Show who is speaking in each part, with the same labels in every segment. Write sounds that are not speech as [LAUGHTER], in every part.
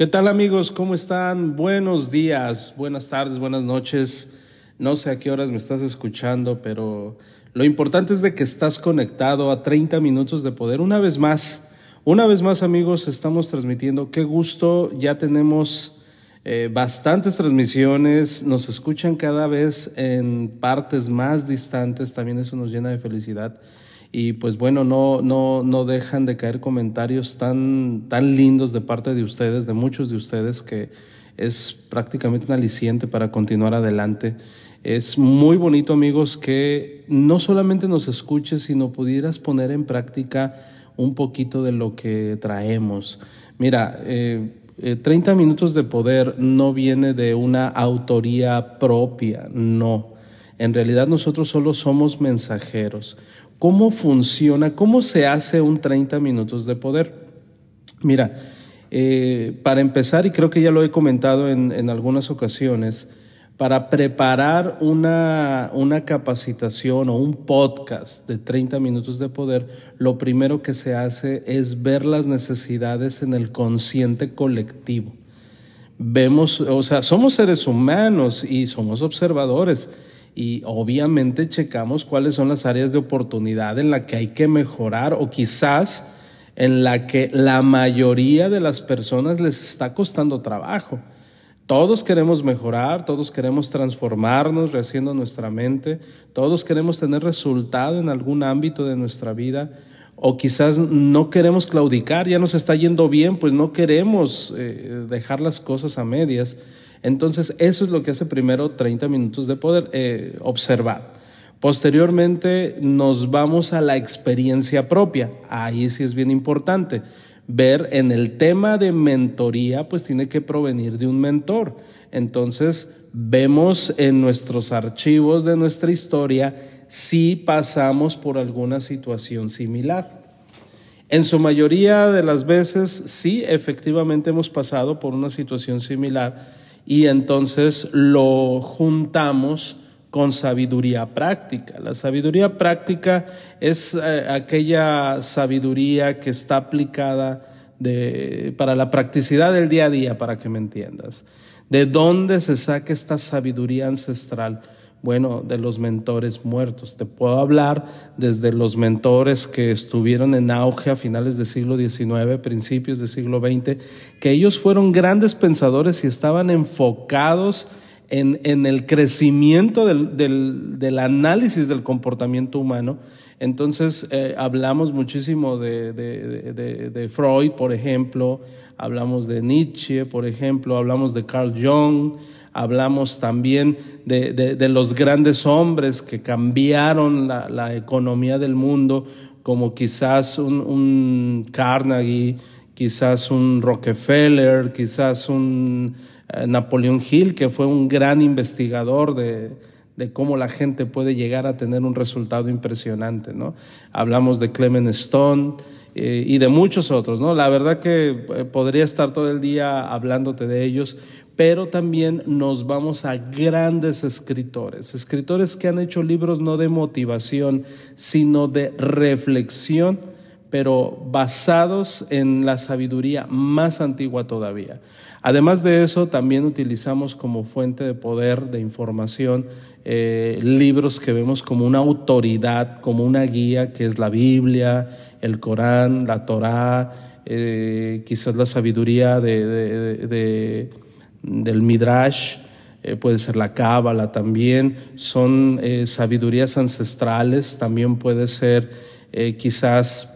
Speaker 1: ¿Qué tal amigos? ¿Cómo están? Buenos días, buenas tardes, buenas noches. No sé a qué horas me estás escuchando, pero lo importante es de que estás conectado a 30 minutos de poder. Una vez más, una vez más amigos, estamos transmitiendo. Qué gusto, ya tenemos eh, bastantes transmisiones, nos escuchan cada vez en partes más distantes, también eso nos llena de felicidad y pues bueno, no, no, no dejan de caer comentarios tan, tan lindos de parte de ustedes, de muchos de ustedes, que es prácticamente un aliciente para continuar adelante. Es muy bonito, amigos, que no solamente nos escuches, sino pudieras poner en práctica un poquito de lo que traemos. Mira, 30 eh, eh, minutos de poder no viene de una autoría propia, no. En realidad nosotros solo somos mensajeros. ¿Cómo funciona? ¿Cómo se hace un 30 minutos de poder? Mira, eh, para empezar, y creo que ya lo he comentado en, algunas ocasiones, para preparar una, una, capacitación o un podcast de 30 minutos de poder, lo primero que se hace es ver las necesidades en el consciente colectivo. Vemos, o sea, somos seres humanos y somos observadores y obviamente checamos cuáles son las áreas de oportunidad en la que hay que mejorar o quizás en la que la mayoría de las personas les está costando trabajo. Todos queremos mejorar, todos queremos transformarnos, rehaciendo nuestra mente, todos queremos tener resultado en algún ámbito de nuestra vida, o quizás no queremos claudicar, ya nos está yendo bien, pues no queremos eh, dejar las cosas a medias. Entonces, eso es lo que hace primero 30 minutos de poder eh, observar. Posteriormente nos vamos a la experiencia propia. Ahí sí es bien importante. Ver en el tema de mentoría, pues tiene que provenir de un mentor. Entonces, vemos en nuestros archivos de nuestra historia si pasamos por alguna situación similar. En su mayoría de las veces, sí, efectivamente hemos pasado por una situación similar y entonces lo juntamos con sabiduría práctica. La sabiduría práctica es eh, aquella sabiduría que está aplicada para la practicidad del día a día, para que me entiendas. ¿De dónde se saca esta sabiduría ancestral? Bueno, de los mentores muertos. Te puedo hablar desde los mentores que estuvieron en auge a finales del siglo XIX, principios del siglo XX, que ellos fueron grandes pensadores y estaban enfocados en, en el crecimiento del, del, del, análisis del comportamiento humano. Entonces, eh, hablamos muchísimo de, de, de, de Freud, por ejemplo, hablamos de Nietzsche, por ejemplo, hablamos de Carl Jung, hablamos también de, los grandes hombres que cambiaron la, economía del mundo, como quizás un, Carnegie, quizás un Rockefeller, quizás un eh, Napoleón Hill, que fue un gran investigador de, cómo la gente puede llegar a tener un resultado impresionante. ¿no? Hablamos de Clement Stone. Eh, y de muchos otros, ¿no? La verdad que eh, podría estar todo el día hablándote de ellos, pero también nos vamos a grandes escritores, escritores que han hecho libros no de motivación, sino de reflexión, pero basados en la sabiduría más antigua todavía. Además de eso, también utilizamos como fuente de poder, de información, eh, libros que vemos como una autoridad, como una guía, que es la Biblia, el Corán, la Torá, eh, quizás la sabiduría de del Midrash, eh, puede ser la Cábala también, son eh, sabidurías ancestrales, también puede ser eh, quizás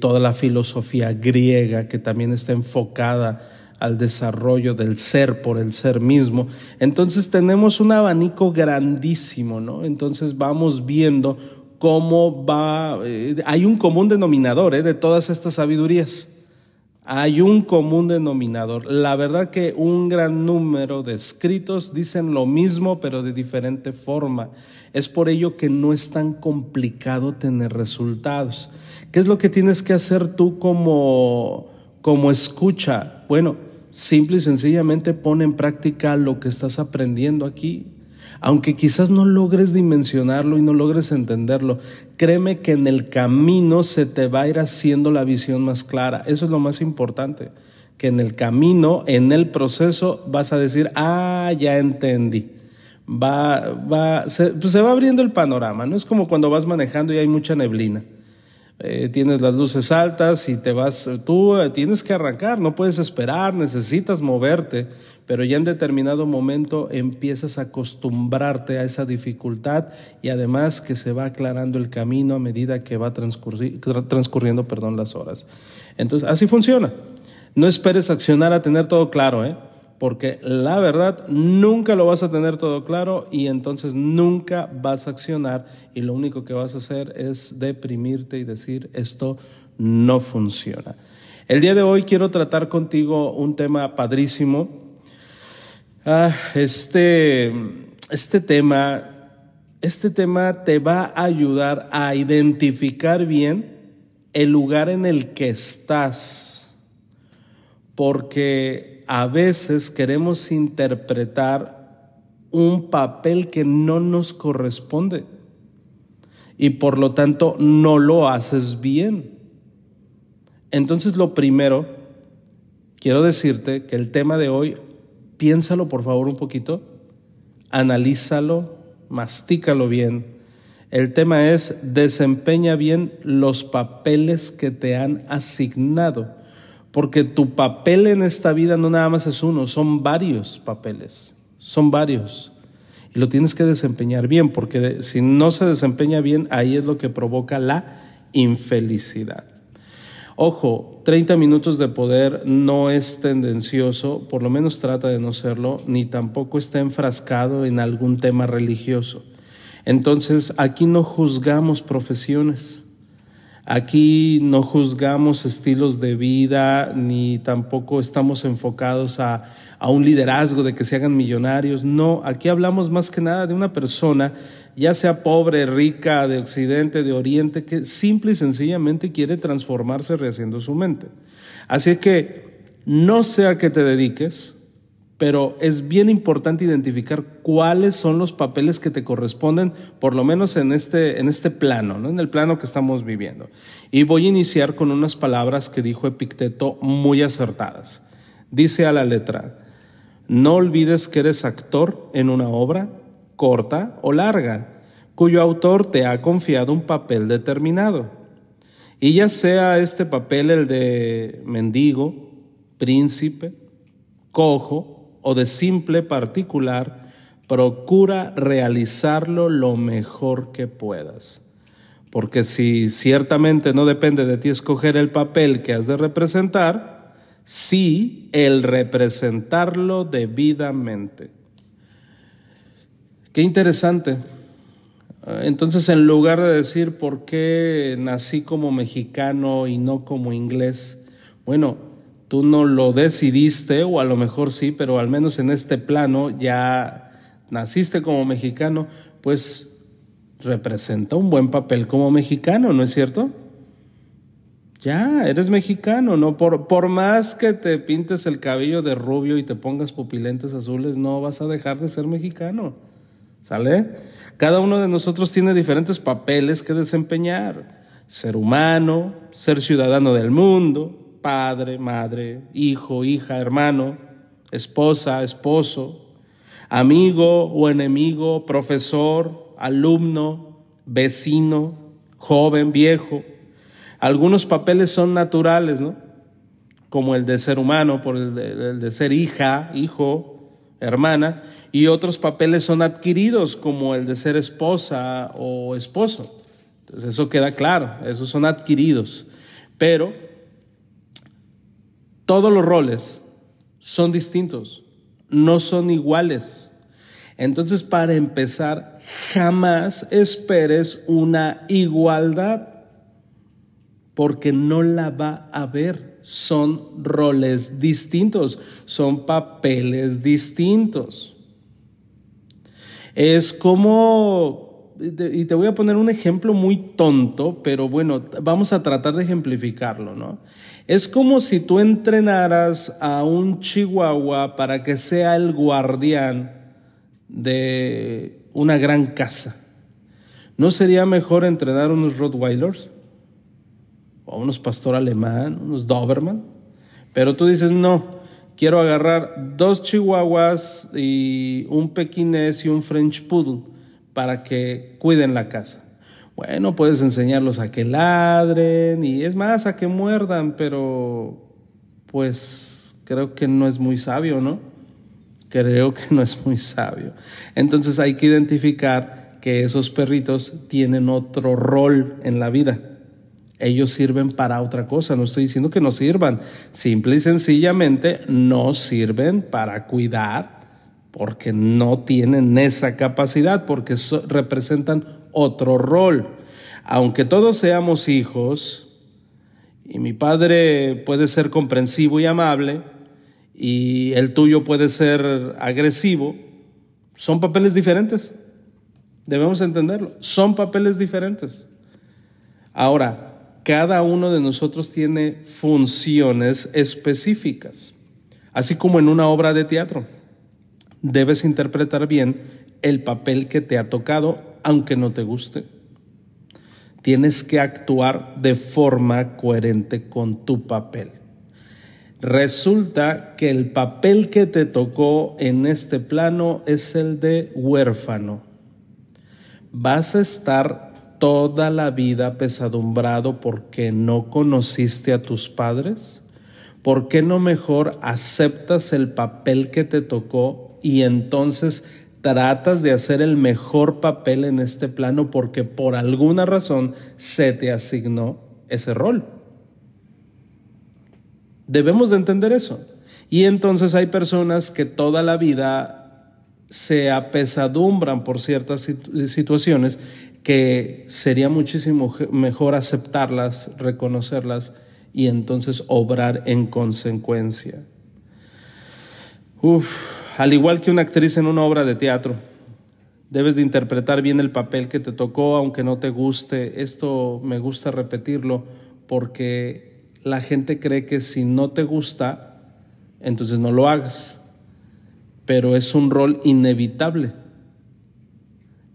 Speaker 1: toda la filosofía griega que también está enfocada al desarrollo del ser por el ser mismo. Entonces tenemos un abanico grandísimo, ¿no? Entonces vamos viendo cómo va, hay un común denominador de todas estas sabidurías Hay un común denominador. La verdad que un gran número de escritos dicen lo mismo, pero de diferente forma. Es por ello que no es tan complicado tener resultados. ¿Qué es lo que tienes que hacer tú como, como escucha? Bueno, simple y sencillamente pone en práctica lo que estás aprendiendo aquí. Aunque quizás no logres dimensionarlo y no logres entenderlo, créeme que en el camino se te va a ir haciendo la visión más clara. Eso es lo más importante, que en el camino, en el proceso, vas a decir, ah, ya entendí. Va, va, pues se va abriendo el panorama, ¿no? Es como cuando vas manejando y hay mucha neblina. Eh, tienes las luces altas y te vas, tú eh, tienes que arrancar, no puedes esperar, necesitas moverte pero ya en determinado momento empiezas a acostumbrarte a esa dificultad y además que se va aclarando el camino a medida que va transcurriendo perdón, las horas. Entonces, así funciona. No esperes accionar a tener todo claro, ¿eh? Porque la verdad nunca lo vas a tener todo claro y entonces nunca vas a accionar y lo único que vas a hacer es deprimirte y decir esto no funciona. El día de hoy quiero tratar contigo un tema padrísimo Ah, este, este tema, este tema te va a ayudar a identificar bien el lugar en el que estás, porque a veces queremos interpretar un papel que no nos corresponde y por lo tanto no lo haces bien. Entonces lo primero, quiero decirte que el tema de hoy piénsalo por favor un poquito, analízalo, mastícalo bien. El tema es desempeña bien los papeles que te han asignado, porque tu papel en esta vida no nada más es uno, son varios papeles, son varios. Y lo tienes que desempeñar bien, porque si no se desempeña bien, ahí es lo que provoca la infelicidad. Ojo, 30 minutos de poder no es tendencioso, por lo menos trata de no serlo, ni tampoco está enfrascado en algún tema religioso. Entonces, aquí no juzgamos profesiones, aquí no juzgamos estilos de vida, ni tampoco estamos enfocados a, a un liderazgo de que se hagan millonarios. No, aquí hablamos más que nada de una persona ya sea pobre, rica, de occidente, de oriente, que simple y sencillamente quiere transformarse rehaciendo su mente. Así que no sé a qué te dediques, pero es bien importante identificar cuáles son los papeles que te corresponden, por lo menos en este, en este plano, ¿no? en el plano que estamos viviendo. Y voy a iniciar con unas palabras que dijo Epicteto muy acertadas. Dice a la letra, no olvides que eres actor en una obra corta o larga, cuyo autor te ha confiado un papel determinado. Y ya sea este papel el de mendigo, príncipe, cojo o de simple particular, procura realizarlo lo mejor que puedas. Porque si ciertamente no depende de ti escoger el papel que has de representar, sí el representarlo debidamente. Qué interesante. Entonces, en lugar de decir por qué nací como mexicano y no como inglés, bueno, tú no lo decidiste, o a lo mejor sí, pero al menos en este plano ya naciste como mexicano, pues representa un buen papel como mexicano, ¿no es cierto? Ya, eres mexicano, ¿no? Por, por más que te pintes el cabello de rubio y te pongas pupilentes azules, no vas a dejar de ser mexicano. ¿Sale? Cada uno de nosotros tiene diferentes papeles que desempeñar. Ser humano, ser ciudadano del mundo, padre, madre, hijo, hija, hermano, esposa, esposo, amigo o enemigo, profesor, alumno, vecino, joven, viejo. Algunos papeles son naturales, ¿no? Como el de ser humano, por el de, el de ser hija, hijo, hermana, y otros papeles son adquiridos, como el de ser esposa o esposo. Entonces eso queda claro, esos son adquiridos. Pero todos los roles son distintos, no son iguales. Entonces, para empezar, jamás esperes una igualdad. porque no la va a ver. Son roles distintos, son papeles distintos. Es como, y te voy a poner un ejemplo muy tonto, pero bueno, vamos a tratar de ejemplificarlo, ¿no? Es como si tú entrenaras a un chihuahua para que sea el guardián de una gran casa. ¿No sería mejor entrenar unos Rottweilers? O unos pastor alemán, unos Doberman. Pero tú dices, no, quiero agarrar dos chihuahuas y un pequinés y un French Poodle para que cuiden la casa. Bueno, puedes enseñarlos a que ladren y es más, a que muerdan, pero pues creo que no es muy sabio, ¿no? Creo que no es muy sabio. Entonces hay que identificar que esos perritos tienen otro rol en la vida. Ellos sirven para otra cosa, no estoy diciendo que no sirvan, simple y sencillamente no sirven para cuidar porque no tienen esa capacidad, porque representan otro rol. Aunque todos seamos hijos, y mi padre puede ser comprensivo y amable, y el tuyo puede ser agresivo, son papeles diferentes. Debemos entenderlo. Son papeles diferentes. Ahora, cada uno de nosotros tiene funciones específicas, así como en una obra de teatro. Debes interpretar bien el papel que te ha tocado, aunque no te guste. Tienes que actuar de forma coherente con tu papel. Resulta que el papel que te tocó en este plano es el de huérfano vas a estar toda la vida pesadumbrado porque no conociste a tus padres? ¿Por qué no mejor aceptas el papel que te tocó y entonces tratas de hacer el mejor papel en este plano porque por alguna razón se te asignó ese rol? Debemos de entender eso. Y entonces hay personas que toda la vida se apesadumbran por ciertas situaciones que sería muchísimo mejor aceptarlas, reconocerlas y entonces obrar en consecuencia. Al igual que una actriz en una obra de teatro, debes de interpretar bien el papel que te tocó, aunque no te guste. Esto me gusta repetirlo porque la gente cree que si no te gusta, entonces no lo hagas pero es un rol inevitable.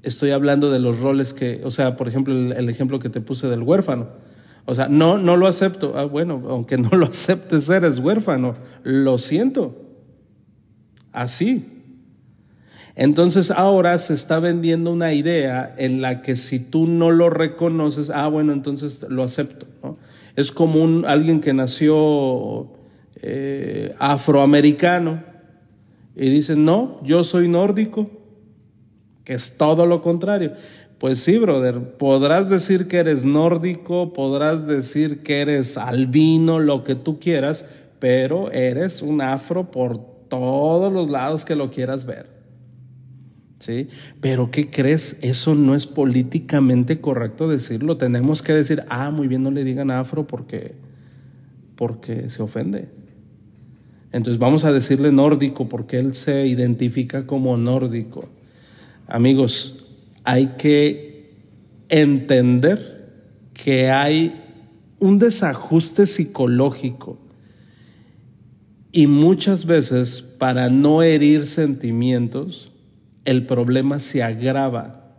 Speaker 1: Estoy hablando de los roles que, o sea, por ejemplo, el, ejemplo que te puse del huérfano. O sea, no, no lo acepto. Ah, bueno, aunque [LAUGHS] no lo aceptes, eres huérfano. Lo siento. Así. Entonces ahora se está vendiendo una idea en la que si tú no lo reconoces, ah, bueno, entonces lo acepto. Es como un, alguien que nació eh, afroamericano y dicen, no, yo soy nórdico, que es todo lo contrario. Pues sí, brother, podrás decir que eres nórdico, podrás decir que eres albino, lo que tú quieras, pero eres un afro por todos los lados que lo quieras ver. ¿Sí? Pero ¿qué crees? Eso no es políticamente correcto decirlo. Tenemos que decir, ah, muy bien, no le digan afro porque, porque se ofende. Entonces vamos a decirle nórdico porque él se identifica como nórdico. Amigos, hay que entender que hay un desajuste psicológico y muchas veces para no herir sentimientos, el problema se agrava.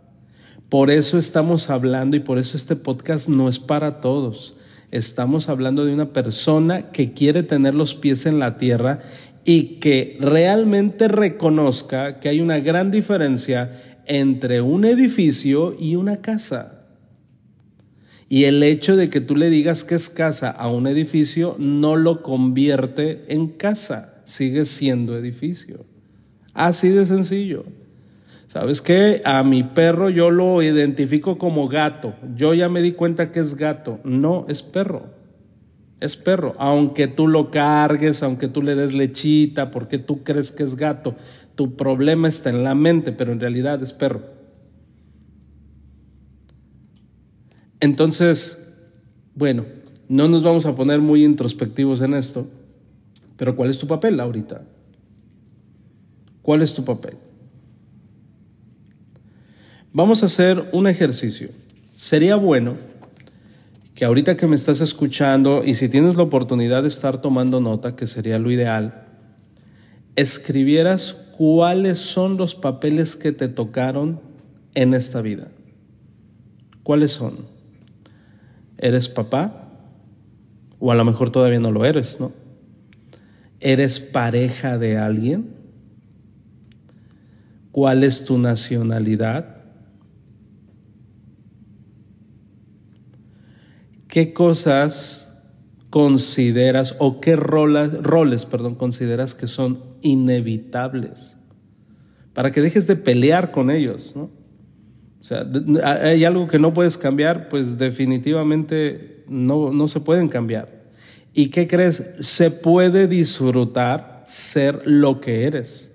Speaker 1: Por eso estamos hablando y por eso este podcast no es para todos. Estamos hablando de una persona que quiere tener los pies en la tierra y que realmente reconozca que hay una gran diferencia entre un edificio y una casa. Y el hecho de que tú le digas que es casa a un edificio no lo convierte en casa, sigue siendo edificio. Así de sencillo. ¿Sabes qué? A mi perro yo lo identifico como gato. Yo ya me di cuenta que es gato. No, es perro. Es perro. Aunque tú lo cargues, aunque tú le des lechita, porque tú crees que es gato. Tu problema está en la mente, pero en realidad es perro. Entonces, bueno, No nos vamos a poner muy introspectivos en esto, pero ¿cuál es tu papel ahorita? ¿Cuál es tu papel? Vamos a hacer un ejercicio. Sería bueno que ahorita que me estás escuchando y si tienes la oportunidad de estar tomando nota, que sería lo ideal, escribieras cuáles son los papeles que te tocaron en esta vida. ¿Cuáles son? ¿Eres papá? O a lo mejor todavía no lo eres, ¿no? ¿Eres pareja de alguien? ¿Cuál es tu nacionalidad? ¿qué cosas consideras o qué roles, roles perdón, consideras que son inevitables? Para que dejes de pelear con ellos, ¿no? O sea, hay algo que no puedes cambiar, pues definitivamente no, no se pueden cambiar. ¿Y qué crees? Se puede disfrutar ser lo que eres.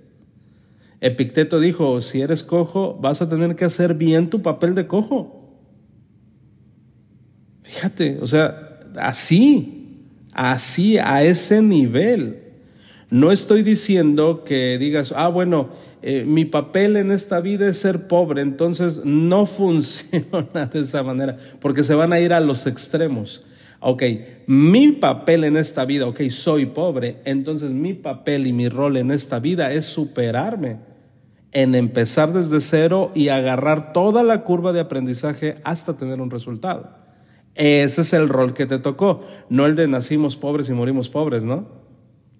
Speaker 1: Epicteto dijo, si eres cojo, vas a tener que hacer bien tu papel de cojo. Fíjate, o sea, así, así, a ese nivel. No estoy diciendo que digas, ah, bueno, eh, mi papel en esta vida es ser pobre, entonces no [LAUGHS] funciona de esa manera, porque se van a ir a los extremos. Ok, mi papel en esta vida, ok, soy pobre, entonces mi papel y mi rol en esta vida es superarme, en empezar desde cero y agarrar toda la curva de aprendizaje hasta tener un resultado. Ese es el rol que te tocó, no el de nacimos pobres y morimos pobres, ¿no?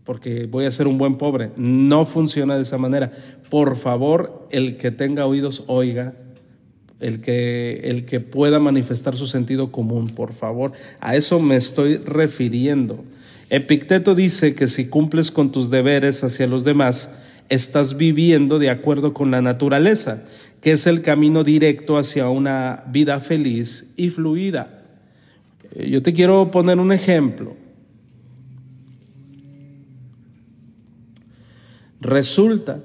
Speaker 1: Porque voy a ser un buen pobre. No funciona de esa manera. Por favor, el que tenga oídos, oiga. El que, el que pueda manifestar su sentido común, por favor. A eso me estoy refiriendo. Epicteto dice que si cumples con tus deberes hacia los demás, estás viviendo de acuerdo con la naturaleza, que es el camino directo hacia una vida feliz y fluida. Eh, yo te quiero poner un ejemplo. Resulta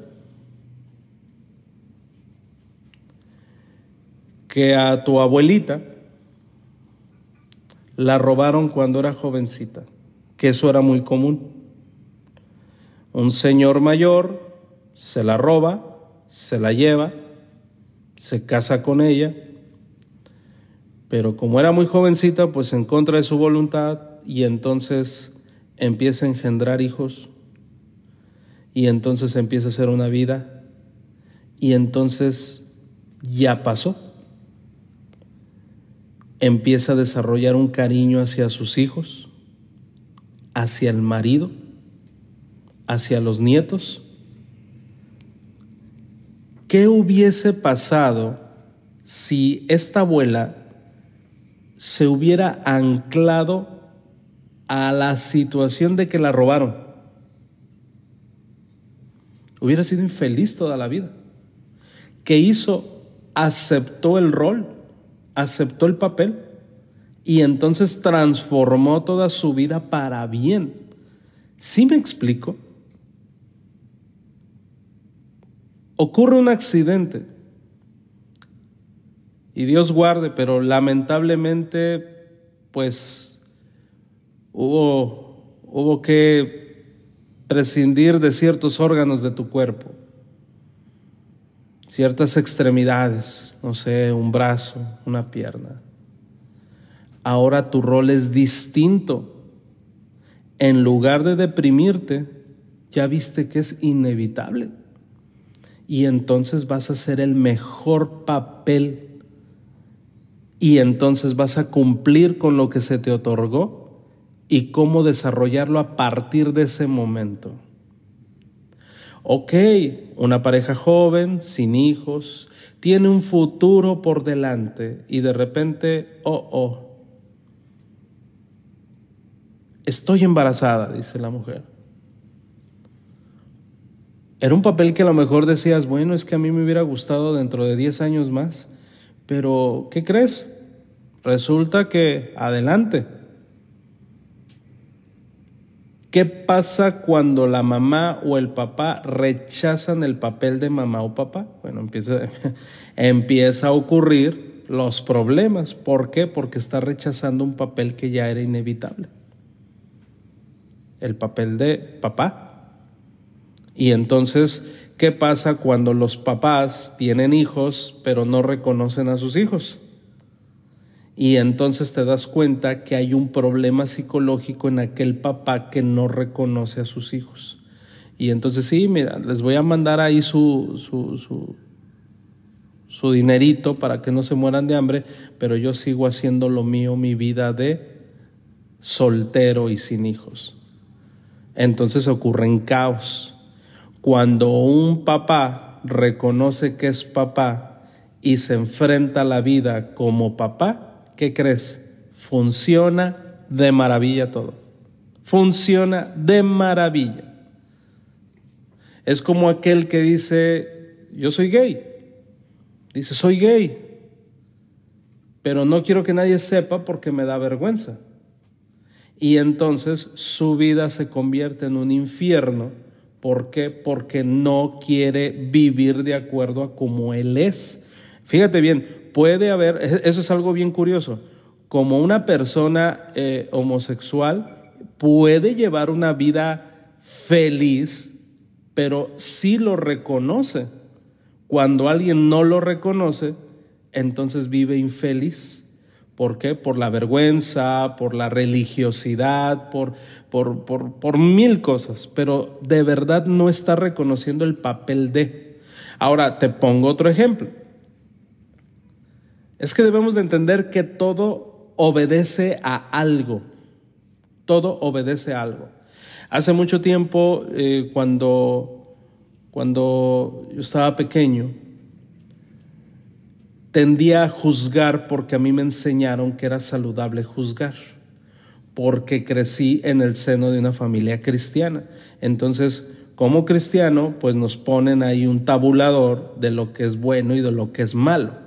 Speaker 1: que a tu abuelita la robaron cuando era jovencita, que eso era muy común. Un señor mayor se la roba, se la lleva, se casa con ella pero como era muy jovencita, pues en contra de su voluntad y entonces empieza a engendrar hijos y entonces empieza a hacer una vida y entonces ya pasó. Empieza a desarrollar un cariño hacia sus hijos, hacia el marido, hacia los nietos. ¿Qué hubiese pasado si esta abuela se hubiera anclado a la situación de que la robaron. Hubiera sido infeliz toda la vida. ¿Qué hizo? Aceptó el rol, aceptó el papel y entonces transformó toda su vida para bien. ¿Sí me explico? Ocurre un accidente y Dios guarde, pero lamentablemente, pues hubo, hubo que prescindir de ciertos órganos de tu cuerpo, ciertas extremidades, no sé, un brazo, una pierna. Ahora tu rol es distinto. En lugar de deprimirte, ya viste que es inevitable. Y entonces vas a hacer el mejor papel y entonces vas a cumplir con lo que se te otorgó y cómo desarrollarlo a partir de ese momento. Ok, una pareja joven, sin hijos, tiene un futuro por delante y de repente, oh, oh, estoy embarazada, dice la mujer. Era un papel que a lo mejor decías, bueno, es que a mí me hubiera gustado dentro de 10 años más pero, ¿qué crees? Resulta que, adelante. ¿Qué pasa cuando la mamá o el papá rechazan el papel de mamá o papá? Bueno, empieza, [LAUGHS] empieza a ocurrir los problemas. ¿Por qué? Porque está rechazando un papel que ya era inevitable. El papel de papá. Y entonces, ¿qué pasa cuando los papás tienen hijos pero no reconocen a sus hijos? Y entonces te das cuenta que hay un problema psicológico en aquel papá que no reconoce a sus hijos. Y entonces sí, mira, les voy a mandar ahí su, su, su, su dinerito para que no se mueran de hambre, pero yo sigo haciendo lo mío, mi vida de soltero y sin hijos. Entonces ocurren caos. Cuando un papá reconoce que es papá y se enfrenta a la vida como papá, ¿qué crees? Funciona de maravilla todo. Funciona de maravilla. Es como aquel que dice, yo soy gay. Dice, soy gay. Pero no quiero que nadie sepa porque me da vergüenza. Y entonces su vida se convierte en un infierno. ¿Por qué? Porque no quiere vivir de acuerdo a como él es. Fíjate bien, puede haber, eso es algo bien curioso, como una persona eh, homosexual puede llevar una vida feliz, pero sí lo reconoce. Cuando alguien no lo reconoce, entonces vive infeliz. ¿Por qué? Por la vergüenza, por la religiosidad, por, por, por, por, mil cosas, pero de verdad no está reconociendo el papel de. Ahora, te pongo otro ejemplo. Es que debemos de entender que todo obedece a algo. Todo obedece a algo. Hace mucho tiempo, eh, cuando, cuando yo estaba pequeño, tendía a juzgar porque a mí me enseñaron que era saludable juzgar, porque crecí en el seno de una familia cristiana. Entonces, como cristiano, pues nos ponen ahí un tabulador de lo que es bueno y de lo que es malo.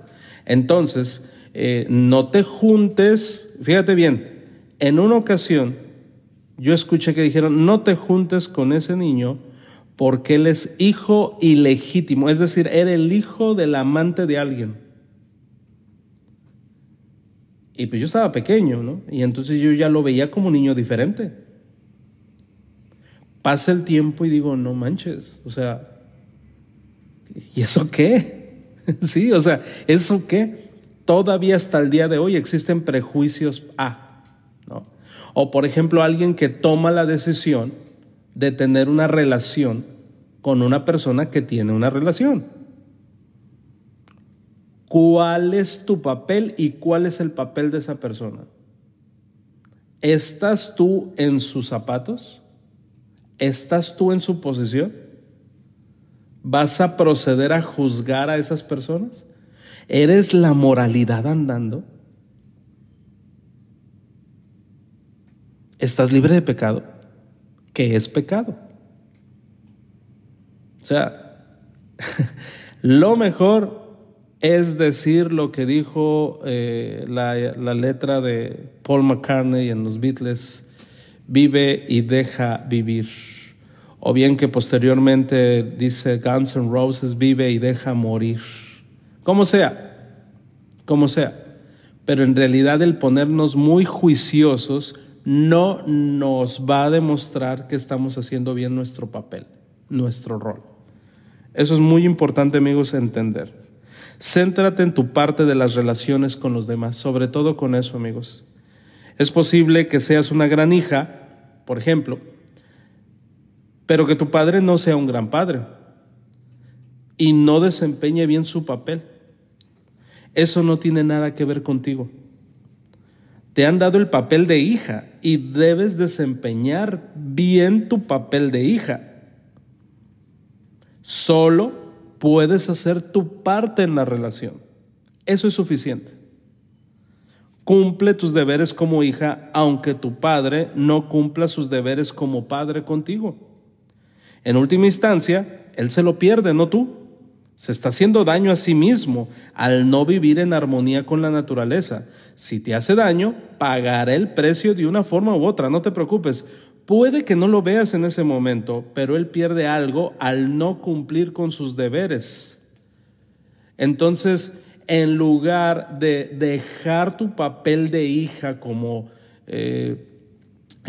Speaker 1: Entonces, eh, no te juntes, fíjate bien, en una ocasión yo escuché que dijeron, no te juntes con ese niño porque él es hijo ilegítimo, es decir, era el hijo del amante de alguien. Y pues yo estaba pequeño, ¿no? Y entonces yo ya lo veía como un niño diferente. Pasa el tiempo y digo, no manches, o sea, ¿y eso qué? [LAUGHS] sí, o sea, ¿eso qué? Todavía hasta el día de hoy existen prejuicios A, ¿no? O por ejemplo, alguien que toma la decisión de tener una relación con una persona que tiene una relación. ¿Cuál es tu papel y cuál es el papel de esa persona? ¿Estás tú en sus zapatos? ¿Estás tú en su posición? ¿Vas a proceder a juzgar a esas personas? ¿Eres la moralidad andando? ¿Estás libre de pecado? ¿Qué es pecado? O sea, [LAUGHS] lo mejor es decir lo que dijo eh, la, la letra de Paul McCartney en los Beatles, vive y deja vivir o bien que posteriormente dice Guns N' Roses vive y deja morir. Como sea, como sea. Pero en realidad el ponernos muy juiciosos no nos va a demostrar que estamos haciendo bien nuestro papel, nuestro rol. Eso es muy importante, amigos, entender. Céntrate en tu parte de las relaciones con los demás, sobre todo con eso, amigos. Es posible que seas una gran hija, por ejemplo, pero que tu padre no sea un gran padre y no desempeñe bien su papel. Eso no tiene nada que ver contigo. Te han dado el papel de hija y debes desempeñar bien tu papel de hija. Solo puedes hacer tu parte en la relación. Eso es suficiente. Cumple tus deberes como hija, aunque tu padre no cumpla sus deberes como padre contigo. En última instancia, él se lo pierde, no tú. Se está haciendo daño a sí mismo al no vivir en armonía con la naturaleza. Si te hace daño, pagará el precio de una forma u otra, no te preocupes. Puede que no lo veas en ese momento, pero él pierde algo al no cumplir con sus deberes. Entonces, en lugar de dejar tu papel de hija como, eh,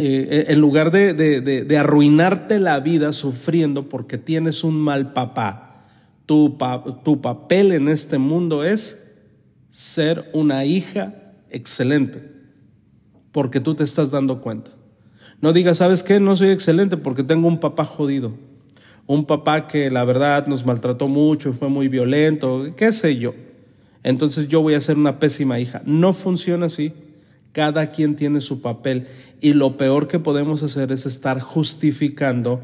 Speaker 1: eh, en lugar de, arruinarte la vida sufriendo porque tienes un mal papá, tu, tu papel en este mundo es ser una hija excelente, porque tú te estás dando cuenta. No digas, ¿sabes qué? No soy excelente porque tengo un papá jodido. Un papá que la verdad nos maltrató mucho, fue muy violento, qué sé yo entonces yo voy a ser una pésima hija. No funciona así. Cada quien tiene su papel y lo peor que podemos hacer es estar justificando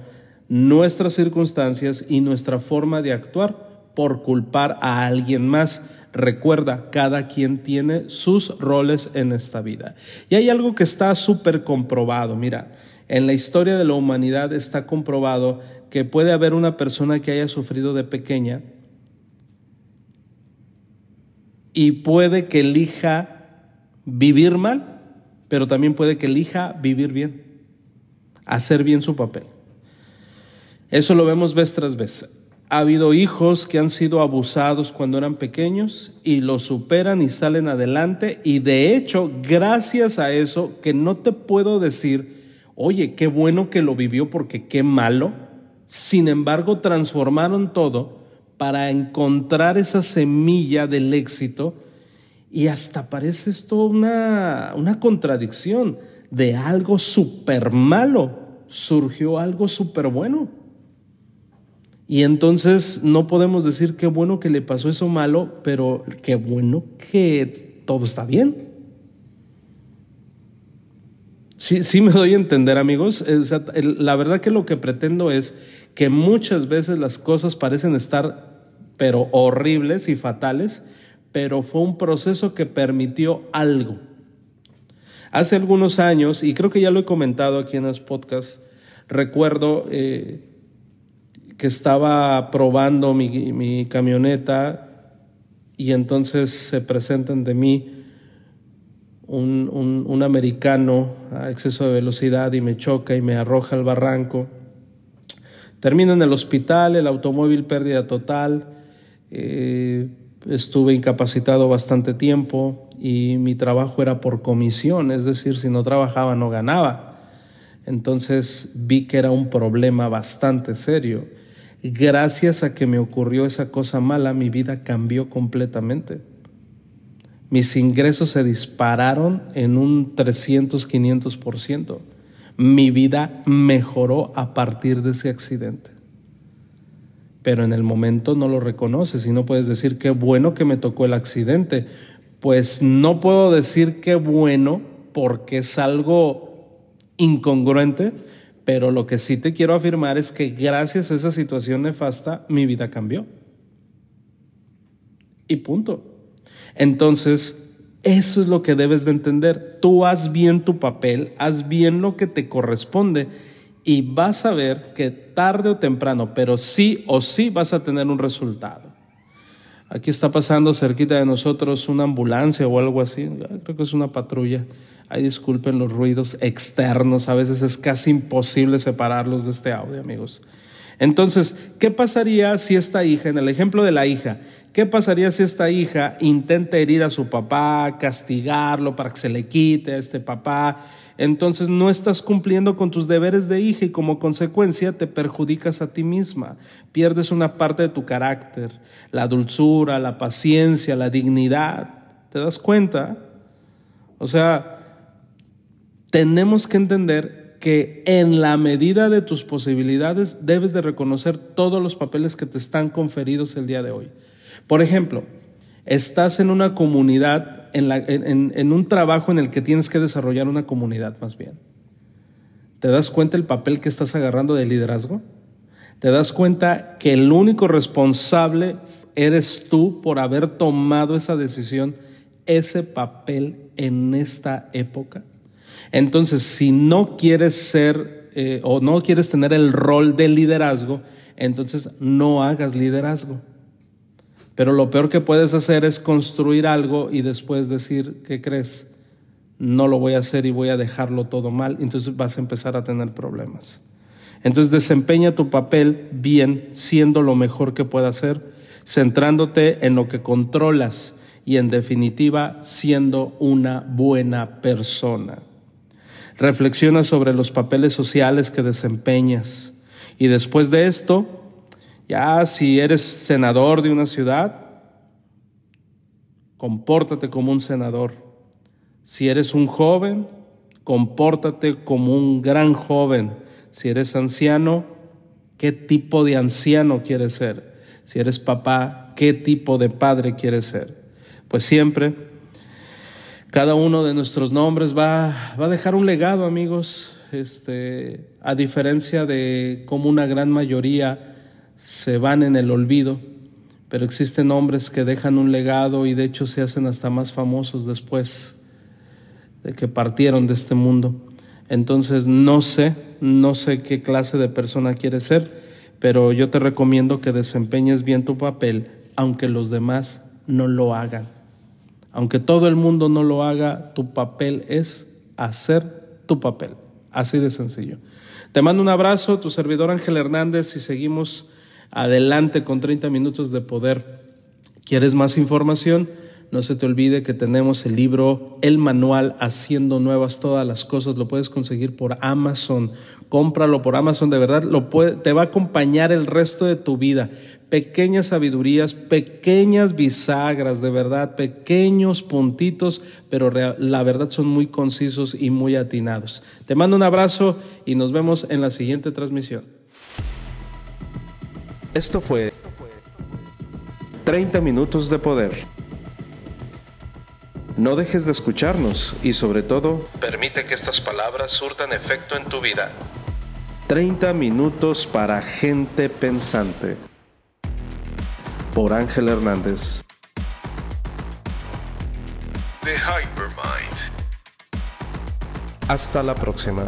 Speaker 1: nuestras circunstancias y nuestra forma de actuar por culpar a alguien más. Recuerda, cada quien tiene sus roles en esta vida. Y hay algo que está súper comprobado. Mira, en la historia de la humanidad está comprobado que puede haber una persona que haya sufrido de pequeña y puede que elija vivir mal, pero también puede que elija vivir bien, hacer bien su papel. Eso lo vemos vez tras vez. Ha habido hijos que han sido abusados cuando eran pequeños y lo superan y salen adelante y de hecho, gracias a eso, que no te puedo decir, oye, qué bueno que lo vivió porque qué malo, sin embargo transformaron todo para encontrar esa semilla del éxito y hasta parece esto una, una contradicción. De algo súper malo surgió algo súper bueno. Y entonces no podemos decir qué bueno que le pasó eso malo, pero qué bueno que todo está bien. Sí, sí me doy a entender, amigos. La verdad que lo que pretendo es que muchas veces las cosas parecen estar, pero horribles y fatales, pero fue un proceso que permitió algo. Hace algunos años, y creo que ya lo he comentado aquí en los podcasts, recuerdo eh, que estaba probando mi, camioneta y entonces se presentan de mí un, un, americano a exceso de velocidad y me choca y me arroja al barranco. Termino en el hospital, el automóvil pérdida total. Eh, estuve incapacitado bastante tiempo y mi trabajo era por comisión, es decir, si no trabajaba no ganaba. Entonces vi que era un problema bastante serio. Gracias a que me ocurrió esa cosa mala, mi vida cambió completamente. Mis ingresos se dispararon en un 300, 500%. Mi vida mejoró a partir de ese accidente. Pero en el momento no lo reconoces y no puedes decir qué bueno que me tocó el accidente. Pues no puedo decir qué bueno porque es algo incongruente, pero lo que sí te quiero afirmar es que gracias a esa situación nefasta mi vida cambió. Y punto. Entonces, eso es lo que debes de entender. Tú haz bien tu papel, haz bien lo que te corresponde y vas a ver que tarde o temprano, pero sí o sí vas a tener un resultado. Aquí está pasando cerquita de nosotros una ambulancia o algo así, creo que es una patrulla. Ay, disculpen los ruidos externos, a veces es casi imposible separarlos de este audio, amigos. Entonces, ¿qué pasaría si esta hija, en el ejemplo de la hija, qué pasaría si esta hija intenta herir a su papá, castigarlo para que se le quite a este papá? Entonces no estás cumpliendo con tus deberes de hija y como consecuencia te perjudicas a ti misma. Pierdes una parte de tu carácter, la dulzura, la paciencia, la dignidad. ¿Te das cuenta? O sea, tenemos que entender que en la medida de tus posibilidades debes de reconocer todos los papeles que te están conferidos el día de hoy. Por ejemplo, estás en una comunidad, en, un trabajo en el que tienes que desarrollar una comunidad más bien. ¿Te das cuenta el papel que estás agarrando de liderazgo? ¿Te das cuenta que el único responsable eres tú por haber tomado esa decisión, ese papel en esta época? Entonces, si no quieres ser eh, o no quieres tener el rol de liderazgo, entonces no hagas liderazgo. Pero lo peor que puedes hacer es construir algo y después decir, ¿qué crees? No lo voy a hacer y voy a dejarlo todo mal. Entonces vas a empezar a tener problemas. Entonces desempeña tu papel bien, siendo lo mejor que puedas hacer, centrándote en lo que controlas y en definitiva siendo una buena persona. Reflexiona sobre los papeles sociales que desempeñas y después de esto, ya si eres senador de una ciudad, compórtate como un senador. Si eres un joven, compórtate como un gran joven. Si eres anciano, ¿qué tipo de anciano quieres ser? Si eres papá, ¿qué tipo de padre quieres ser? Pues siempre, cada uno de nuestros nombres va, va a dejar un legado, amigos, este, a diferencia de cómo una gran mayoría se van en el olvido pero existen hombres que dejan un legado y de hecho se hacen hasta más famosos después de que partieron de este mundo. Entonces no sé, no sé qué clase de persona quieres ser, pero yo te recomiendo que desempeñes bien tu papel, aunque los demás no lo hagan. Aunque todo el mundo no lo haga, tu papel es hacer tu papel. Así de sencillo. Te mando un abrazo, tu servidor Ángel Hernández, y seguimos adelante con 30 minutos de poder. ¿Quieres más información? No se te olvide que tenemos el libro, el manual Haciendo Nuevas Todas las Cosas. Lo puedes conseguir por Amazon. Cómpralo por Amazon, de verdad, lo te va a acompañar el resto de tu vida. Pequeñas sabidurías, pequeñas bisagras, de verdad, pequeños puntitos, pero la verdad son muy concisos y muy atinados. Te mando un abrazo y nos vemos en la siguiente transmisión. Esto fue 30 minutos de poder. No dejes de escucharnos y sobre todo, permite que estas palabras surtan efecto en tu vida. 30 minutos para gente pensante. Por Ángel Hernández. The Hypermind. Hasta la próxima.